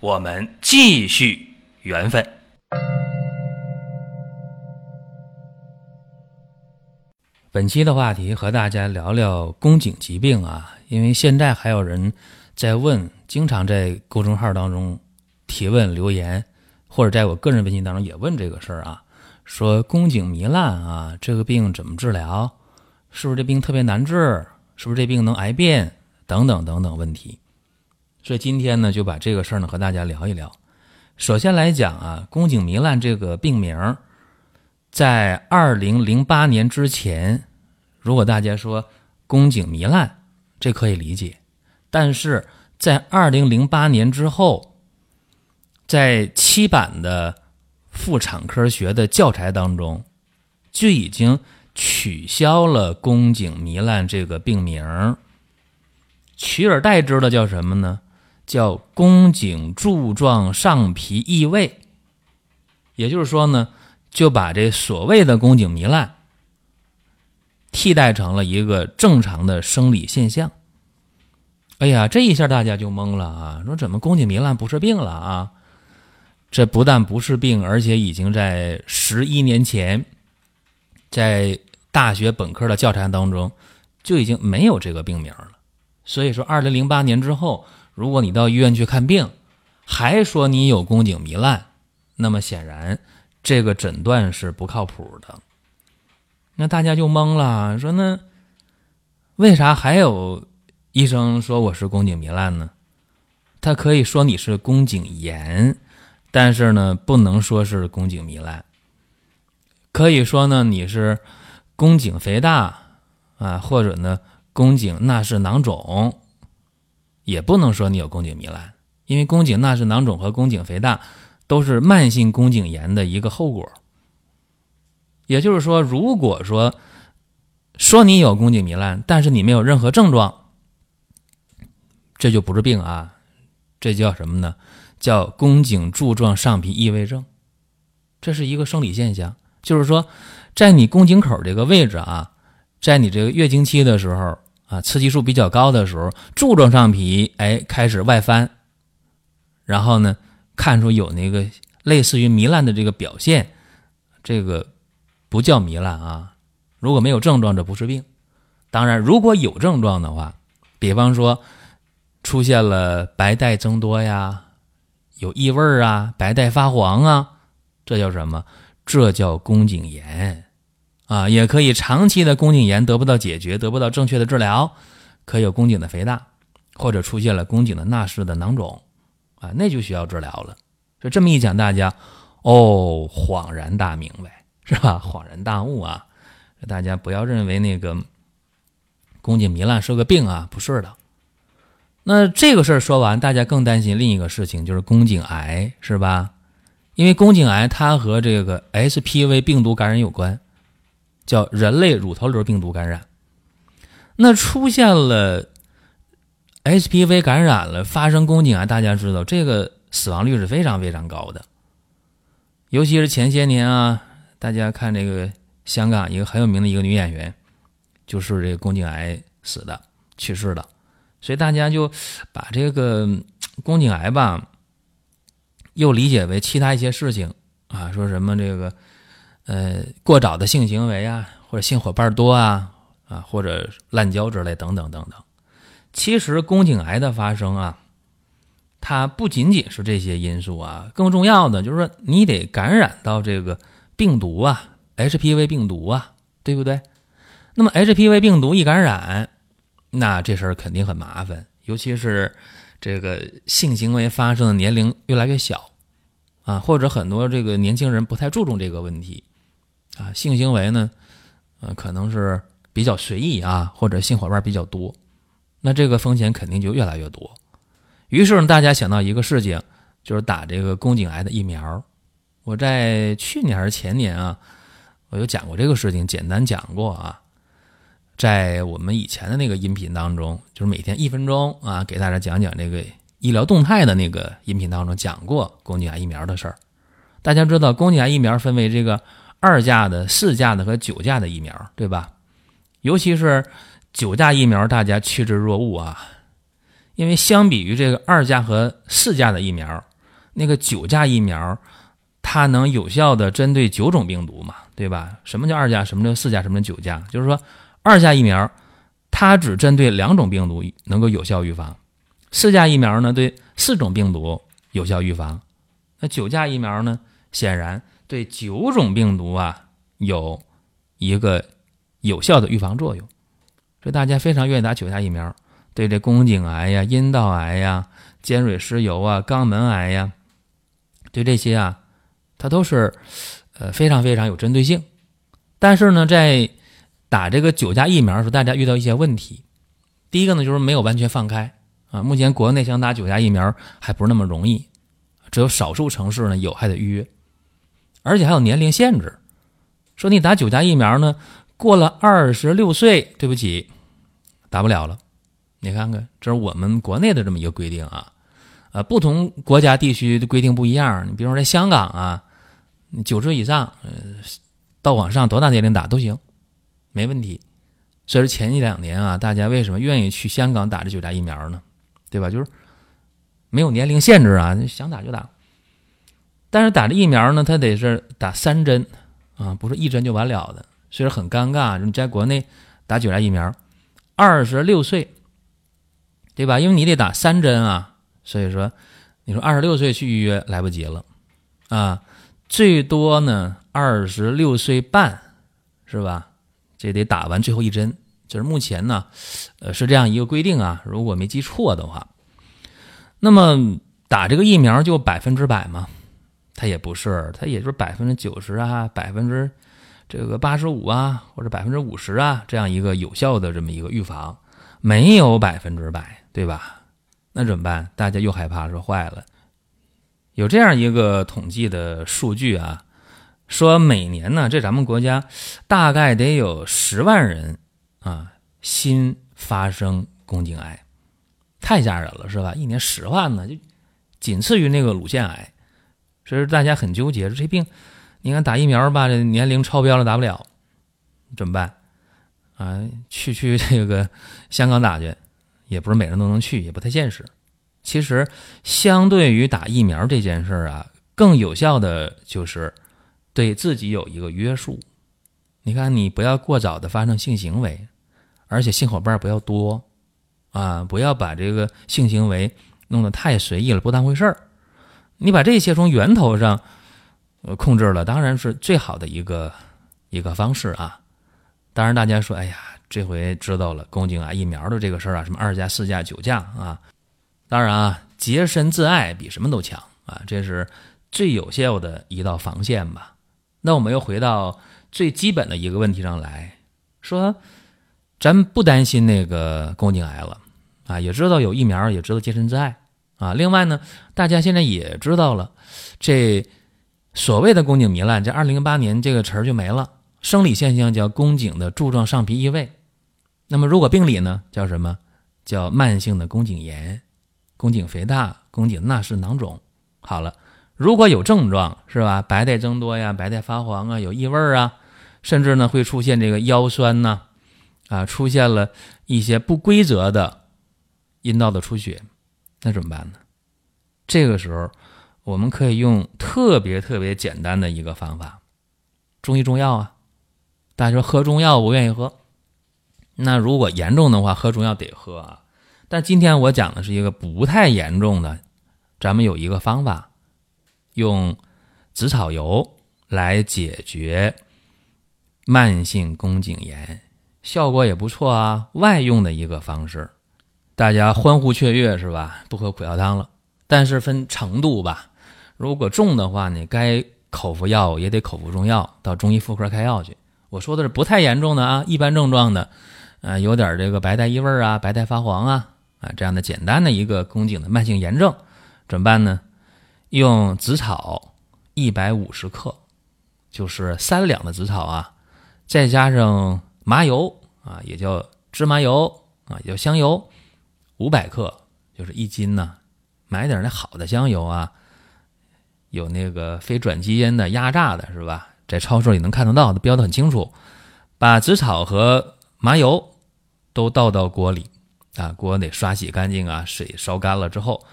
我们继续缘分。本期的话题和大家聊聊宫颈疾病啊，因为现在还有人在问，经常在公众号当中提问留言，或者在我个人微信当中也问这个事儿啊，说宫颈糜烂啊，这个病怎么治疗？是不是这病特别难治？是不是这病能癌变？等等等等问题。所以今天呢，就把这个事儿呢和大家聊一聊。首先来讲啊，宫颈糜烂这个病名。在二零零八年之前，如果大家说宫颈糜烂，这可以理解；但是在二零零八年之后，在七版的妇产科学的教材当中，就已经取消了宫颈糜烂这个病名，取而代之的叫什么呢？叫宫颈柱状上皮异位。也就是说呢。就把这所谓的宫颈糜烂替代成了一个正常的生理现象。哎呀，这一下大家就懵了啊！说怎么宫颈糜烂不是病了啊？这不但不是病，而且已经在十一年前，在大学本科的教材当中就已经没有这个病名了。所以说，二零零八年之后，如果你到医院去看病，还说你有宫颈糜烂，那么显然。这个诊断是不靠谱的，那大家就懵了，说那为啥还有医生说我是宫颈糜烂呢？他可以说你是宫颈炎，但是呢不能说是宫颈糜烂。可以说呢你是宫颈肥大啊，或者呢宫颈那是囊肿，也不能说你有宫颈糜烂，因为宫颈纳氏囊肿和宫颈肥大。都是慢性宫颈炎的一个后果。也就是说，如果说说你有宫颈糜烂，但是你没有任何症状，这就不是病啊，这叫什么呢？叫宫颈柱状上皮异位症。这是一个生理现象，就是说，在你宫颈口这个位置啊，在你这个月经期的时候啊，雌激素比较高的时候，柱状上皮哎开始外翻，然后呢？看出有那个类似于糜烂的这个表现，这个不叫糜烂啊。如果没有症状，这不是病。当然，如果有症状的话，比方说出现了白带增多呀，有异味啊，白带发黄啊，这叫什么？这叫宫颈炎啊。也可以长期的宫颈炎得不到解决，得不到正确的治疗，可有宫颈的肥大，或者出现了宫颈的纳氏的囊肿。啊，那就需要治疗了。就这么一讲，大家哦，恍然大明白，是吧？恍然大悟啊！大家不要认为那个宫颈糜烂是个病啊，不是的。那这个事儿说完，大家更担心另一个事情，就是宫颈癌，是吧？因为宫颈癌它和这个 HPV 病毒感染有关，叫人类乳头瘤病毒感染。那出现了。HPV 感染了，发生宫颈癌，大家知道这个死亡率是非常非常高的。尤其是前些年啊，大家看这个香港一个很有名的一个女演员，就是这个宫颈癌死的、去世的。所以大家就把这个宫颈癌吧，又理解为其他一些事情啊，说什么这个呃过早的性行为啊，或者性伙伴多啊啊，或者滥交之类等等等等。其实宫颈癌的发生啊，它不仅仅是这些因素啊，更重要的就是说你得感染到这个病毒啊，HPV 病毒啊，对不对？那么 HPV 病毒一感染，那这事儿肯定很麻烦，尤其是这个性行为发生的年龄越来越小啊，或者很多这个年轻人不太注重这个问题啊，性行为呢，呃，可能是比较随意啊，或者性伙伴比较多。那这个风险肯定就越来越多，于是呢大家想到一个事情，就是打这个宫颈癌的疫苗。我在去年还是前年啊，我有讲过这个事情，简单讲过啊。在我们以前的那个音频当中，就是每天一分钟啊，给大家讲讲这个医疗动态的那个音频当中讲过宫颈癌疫苗的事儿。大家知道，宫颈癌疫苗分为这个二价的、四价的和九价的疫苗，对吧？尤其是九价疫苗，大家趋之若鹜啊，因为相比于这个二价和四价的疫苗，那个九价疫苗它能有效的针对九种病毒嘛，对吧？什么叫二价？什么叫四价？什么叫九价？就是说。二价疫苗，它只针对两种病毒能够有效预防；四价疫苗呢，对四种病毒有效预防。那九价疫苗呢，显然对九种病毒啊有一个有效的预防作用。所以大家非常愿意打九价疫苗，对这宫颈癌呀、阴道癌呀、尖锐湿疣啊、肛门癌呀，对这些啊，它都是呃非常非常有针对性。但是呢，在打这个九价疫苗的时候，大家遇到一些问题。第一个呢，就是没有完全放开啊。目前国内想打九价疫苗还不是那么容易，只有少数城市呢有还得预约，而且还有年龄限制。说你打九价疫苗呢，过了二十六岁，对不起，打不了了。你看看，这是我们国内的这么一个规定啊。呃，不同国家地区的规定不一样。你比如说在香港啊，九十以上，呃，到往上多大年龄打都行。没问题，所以说前一两年啊，大家为什么愿意去香港打这九价疫苗呢？对吧？就是没有年龄限制啊，想打就打。但是打这疫苗呢，它得是打三针啊，不是一针就完了的，所以说很尴尬。你在国内打九价疫苗，二十六岁，对吧？因为你得打三针啊，所以说你说二十六岁去预约来不及了啊，最多呢二十六岁半，是吧？这得打完最后一针，就是目前呢，呃，是这样一个规定啊。如果没记错的话，那么打这个疫苗就百分之百吗？它也不是，它也就是百分之九十啊，百分之这个八十五啊，或者百分之五十啊，这样一个有效的这么一个预防，没有百分之百，对吧？那怎么办？大家又害怕说坏了，有这样一个统计的数据啊。说每年呢，这咱们国家大概得有十万人啊，新发生宫颈癌，太吓人了，是吧？一年十万呢，就仅次于那个乳腺癌，所以大家很纠结，这病，你看打疫苗吧，这年龄超标了，打不了，怎么办？啊，去去这个香港打去，也不是每人都能去，也不太现实。其实，相对于打疫苗这件事儿啊，更有效的就是。对自己有一个约束，你看，你不要过早的发生性行为，而且性伙伴不要多，啊，不要把这个性行为弄得太随意了，不当回事儿。你把这些从源头上呃控制了，当然是最好的一个一个方式啊。当然，大家说，哎呀，这回知道了宫颈癌疫苗的这个事儿啊，什么二价、四价、九价啊。当然啊，洁身自爱比什么都强啊，这是最有效的一道防线吧。那我们又回到最基本的一个问题上来说，咱不担心那个宫颈癌了啊，也知道有疫苗，也知道洁身自爱啊。另外呢，大家现在也知道了，这所谓的宫颈糜烂，在二零零八年这个词儿就没了，生理现象叫宫颈的柱状上皮异位。那么如果病理呢，叫什么？叫慢性的宫颈炎、宫颈肥大、宫颈纳氏囊肿。好了。如果有症状是吧？白带增多呀，白带发黄啊，有异味啊，甚至呢会出现这个腰酸呐，啊，出现了一些不规则的阴道的出血，那怎么办呢？这个时候我们可以用特别特别简单的一个方法，中医中药啊。大家说喝中药不愿意喝，那如果严重的话，喝中药得喝啊。但今天我讲的是一个不太严重的，咱们有一个方法。用紫草油来解决慢性宫颈炎，效果也不错啊。外用的一个方式，大家欢呼雀跃是吧？不喝苦药汤了，但是分程度吧。如果重的话你，该口服药也得口服中药，到中医妇科开药去。我说的是不太严重的啊，一般症状的，呃，有点这个白带异味啊，白带发黄啊，啊，这样的简单的一个宫颈的慢性炎症，怎么办呢？用紫草一百五十克，就是三两的紫草啊，再加上麻油啊，也叫芝麻油啊，也叫香油，五百克，就是一斤呢。买点那好的香油啊，有那个非转基因的压榨的，是吧？在超市里能看得到，的，标的很清楚。把紫草和麻油都倒到锅里啊，锅得刷洗干净啊，水烧干了之后，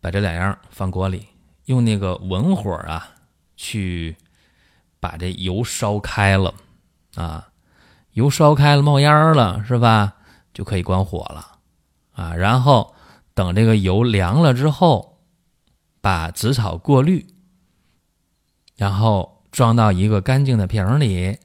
把这两样放锅里，用那个文火啊，去把这油烧开了啊，油烧开了冒烟了，是吧？就可以关火了啊，然后。等这个油凉了之后，把紫草过滤，然后装到一个干净的瓶里。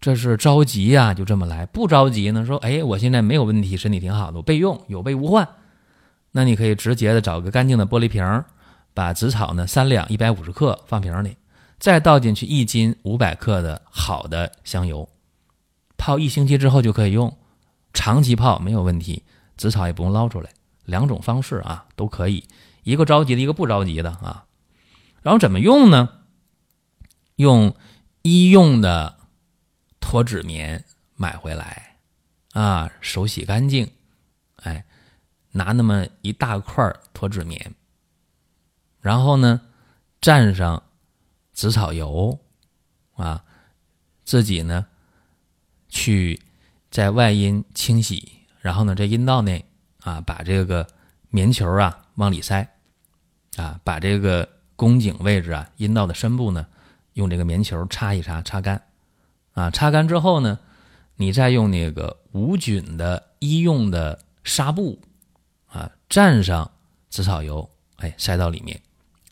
这是着急呀，就这么来；不着急呢，说哎，我现在没有问题，身体挺好的，我备用，有备无患。那你可以直接的找个干净的玻璃瓶，把紫草呢三两一百五十克放瓶里，再倒进去一斤五百克的好的香油，泡一星期之后就可以用，长期泡没有问题，紫草也不用捞出来。两种方式啊，都可以，一个着急的，一个不着急的啊。然后怎么用呢？用医用的脱脂棉买回来啊，手洗干净，哎，拿那么一大块脱脂棉，然后呢，蘸上紫草油啊，自己呢去在外阴清洗，然后呢，这阴道内。啊，把这个棉球啊往里塞，啊，把这个宫颈位置啊，阴道的深部呢，用这个棉球擦一擦，擦干，啊，擦干之后呢，你再用那个无菌的医用的纱布，啊，蘸上紫草油，哎，塞到里面，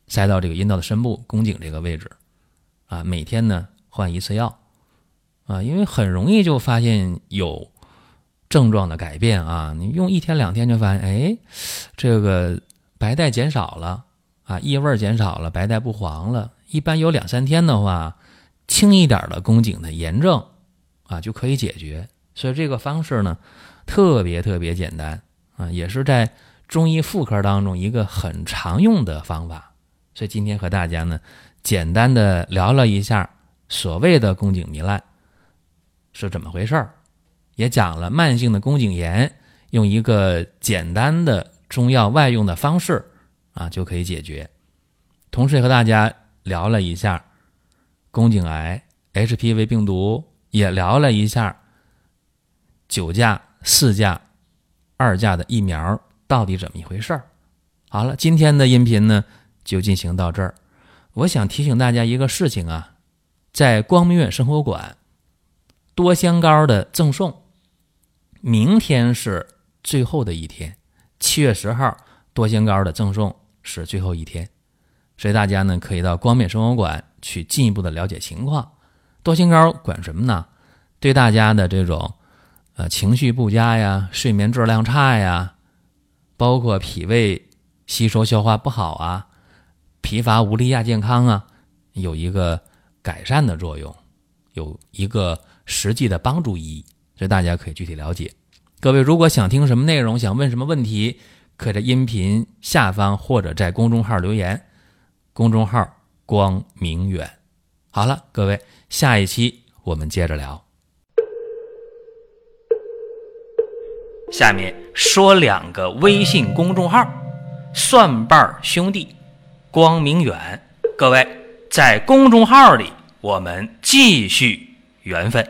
塞到这个阴道的深部、宫颈这个位置，啊，每天呢换一次药，啊，因为很容易就发现有。症状的改变啊，你用一天两天就发现，哎，这个白带减少了啊，异味减少了，白带不黄了。一般有两三天的话，轻一点的宫颈的炎症啊就可以解决。所以这个方式呢，特别特别简单啊，也是在中医妇科当中一个很常用的方法。所以今天和大家呢，简单的聊了一下所谓的宫颈糜烂是怎么回事儿。也讲了慢性的宫颈炎，用一个简单的中药外用的方式啊就可以解决。同时也和大家聊了一下宫颈癌 HPV 病毒，也聊了一下九价、四价、二价的疫苗到底怎么一回事儿。好了，今天的音频呢就进行到这儿。我想提醒大家一个事情啊，在光明远生活馆多香膏的赠送。明天是最后的一天，七月十号多香膏的赠送是最后一天，所以大家呢可以到光面生活馆去进一步的了解情况。多香膏管什么呢？对大家的这种呃情绪不佳呀、睡眠质量差呀，包括脾胃吸收消化不好啊、疲乏无力亚健康啊，有一个改善的作用，有一个实际的帮助意义。所以大家可以具体了解。各位如果想听什么内容，想问什么问题，可在音频下方或者在公众号留言。公众号光明远。好了，各位，下一期我们接着聊。下面说两个微信公众号：蒜瓣兄弟、光明远。各位在公众号里，我们继续缘分。